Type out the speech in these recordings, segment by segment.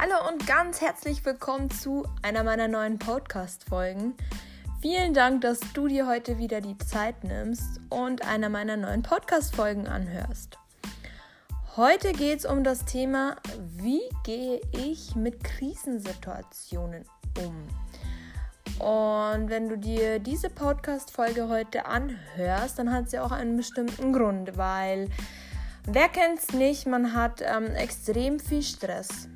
Hallo und ganz herzlich willkommen zu einer meiner neuen Podcast-Folgen. Vielen Dank, dass du dir heute wieder die Zeit nimmst und einer meiner neuen Podcast-Folgen anhörst. Heute geht es um das Thema, wie gehe ich mit Krisensituationen um? Und wenn du dir diese Podcast-Folge heute anhörst, dann hat sie auch einen bestimmten Grund, weil wer es nicht, man hat ähm, extrem viel Stress.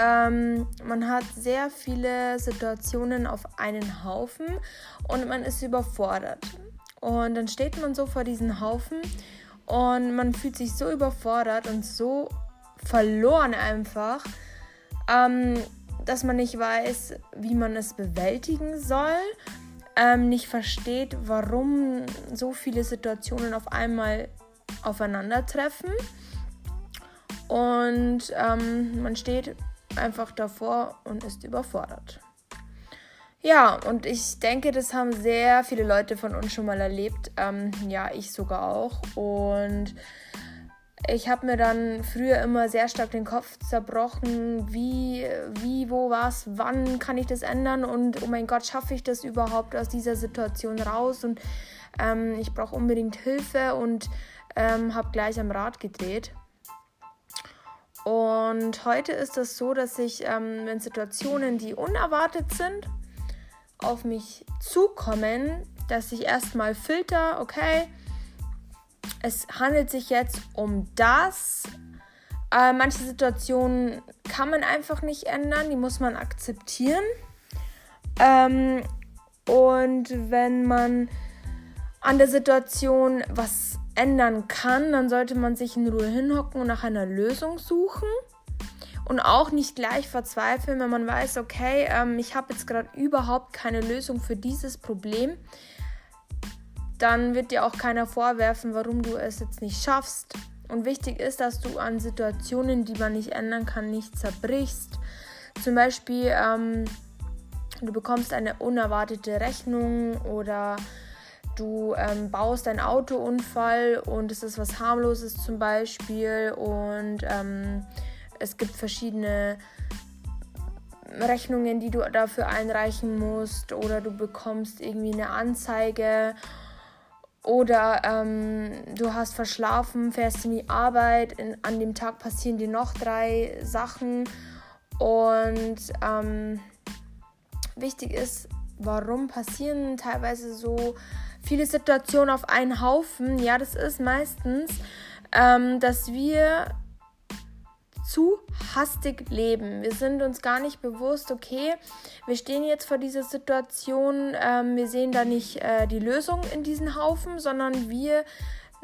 Ähm, man hat sehr viele Situationen auf einen Haufen und man ist überfordert. Und dann steht man so vor diesen Haufen und man fühlt sich so überfordert und so verloren einfach, ähm, dass man nicht weiß, wie man es bewältigen soll, ähm, nicht versteht, warum so viele Situationen auf einmal aufeinandertreffen. Und ähm, man steht einfach davor und ist überfordert. Ja, und ich denke, das haben sehr viele Leute von uns schon mal erlebt. Ähm, ja, ich sogar auch. Und ich habe mir dann früher immer sehr stark den Kopf zerbrochen, wie, wie, wo, was, wann kann ich das ändern und oh mein Gott, schaffe ich das überhaupt aus dieser Situation raus und ähm, ich brauche unbedingt Hilfe und ähm, habe gleich am Rad gedreht. Und heute ist es so, dass ich, ähm, wenn Situationen, die unerwartet sind, auf mich zukommen, dass ich erstmal filter, okay, es handelt sich jetzt um das. Äh, manche Situationen kann man einfach nicht ändern, die muss man akzeptieren. Ähm, und wenn man an der Situation was ändern kann, dann sollte man sich in Ruhe hinhocken und nach einer Lösung suchen. Und auch nicht gleich verzweifeln, wenn man weiß, okay, ähm, ich habe jetzt gerade überhaupt keine Lösung für dieses Problem. Dann wird dir auch keiner vorwerfen, warum du es jetzt nicht schaffst. Und wichtig ist, dass du an Situationen, die man nicht ändern kann, nicht zerbrichst. Zum Beispiel, ähm, du bekommst eine unerwartete Rechnung oder du ähm, baust einen Autounfall und es ist was harmloses zum Beispiel und ähm, es gibt verschiedene Rechnungen, die du dafür einreichen musst oder du bekommst irgendwie eine Anzeige oder ähm, du hast verschlafen, fährst in die Arbeit, in, an dem Tag passieren dir noch drei Sachen und ähm, wichtig ist, warum passieren teilweise so viele Situationen auf einen Haufen. Ja, das ist meistens, ähm, dass wir zu hastig leben. Wir sind uns gar nicht bewusst, okay, wir stehen jetzt vor dieser Situation, ähm, wir sehen da nicht äh, die Lösung in diesen Haufen, sondern wir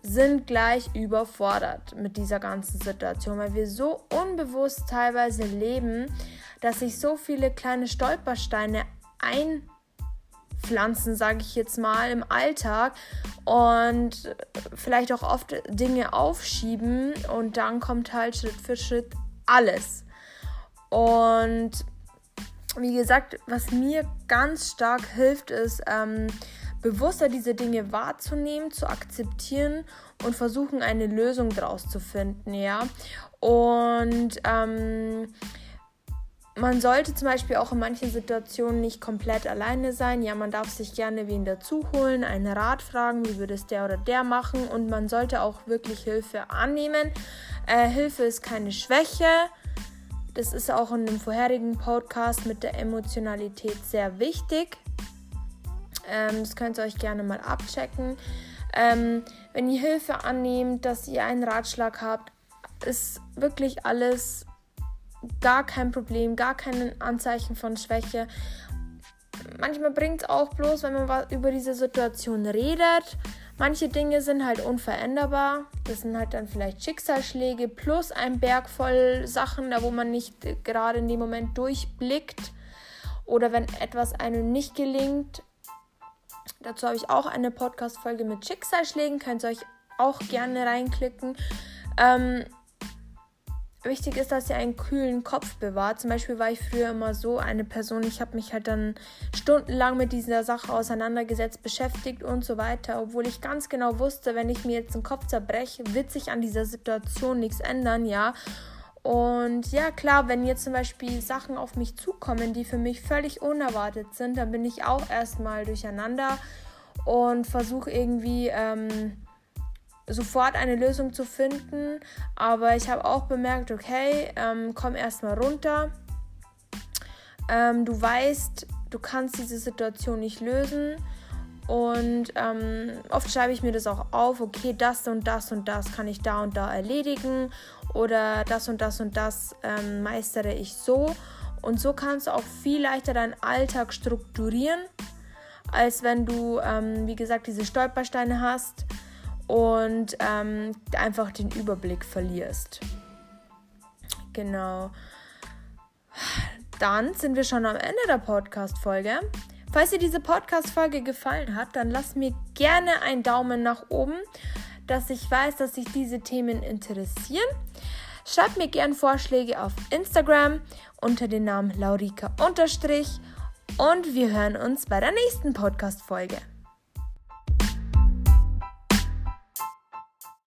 sind gleich überfordert mit dieser ganzen Situation, weil wir so unbewusst teilweise leben, dass sich so viele kleine Stolpersteine ein Pflanzen, sage ich jetzt mal, im Alltag und vielleicht auch oft Dinge aufschieben und dann kommt halt Schritt für Schritt alles. Und wie gesagt, was mir ganz stark hilft, ist ähm, bewusster diese Dinge wahrzunehmen, zu akzeptieren und versuchen, eine Lösung daraus zu finden, ja. Und ähm, man sollte zum Beispiel auch in manchen Situationen nicht komplett alleine sein. Ja, man darf sich gerne wen dazu holen, einen Rat fragen, wie würde es der oder der machen. Und man sollte auch wirklich Hilfe annehmen. Äh, Hilfe ist keine Schwäche. Das ist auch in dem vorherigen Podcast mit der Emotionalität sehr wichtig. Ähm, das könnt ihr euch gerne mal abchecken. Ähm, wenn ihr Hilfe annehmt, dass ihr einen Ratschlag habt, ist wirklich alles gar kein Problem, gar kein Anzeichen von Schwäche. Manchmal bringt es auch bloß, wenn man über diese Situation redet. Manche Dinge sind halt unveränderbar. Das sind halt dann vielleicht Schicksalsschläge plus ein Berg voll Sachen, da wo man nicht gerade in dem Moment durchblickt. Oder wenn etwas einem nicht gelingt. Dazu habe ich auch eine Podcast-Folge mit Schicksalsschlägen. Könnt ihr euch auch gerne reinklicken. Ähm, wichtig ist, dass ihr einen kühlen Kopf bewahrt. Zum Beispiel war ich früher immer so eine Person, ich habe mich halt dann stundenlang mit dieser Sache auseinandergesetzt, beschäftigt und so weiter, obwohl ich ganz genau wusste, wenn ich mir jetzt den Kopf zerbreche, wird sich an dieser Situation nichts ändern, ja. Und ja, klar, wenn jetzt zum Beispiel Sachen auf mich zukommen, die für mich völlig unerwartet sind, dann bin ich auch erstmal durcheinander und versuche irgendwie ähm, sofort eine Lösung zu finden. Aber ich habe auch bemerkt, okay, ähm, komm erstmal runter. Ähm, du weißt, du kannst diese Situation nicht lösen. Und ähm, oft schreibe ich mir das auch auf, okay, das und das und das kann ich da und da erledigen oder das und das und das ähm, meistere ich so. Und so kannst du auch viel leichter deinen Alltag strukturieren, als wenn du, ähm, wie gesagt, diese Stolpersteine hast und ähm, einfach den Überblick verlierst. Genau. Dann sind wir schon am Ende der Podcast-Folge. Falls dir diese Podcast-Folge gefallen hat, dann lass mir gerne einen Daumen nach oben, dass ich weiß, dass sich diese Themen interessieren. Schreib mir gerne Vorschläge auf Instagram unter dem Namen Laurika und wir hören uns bei der nächsten Podcast-Folge.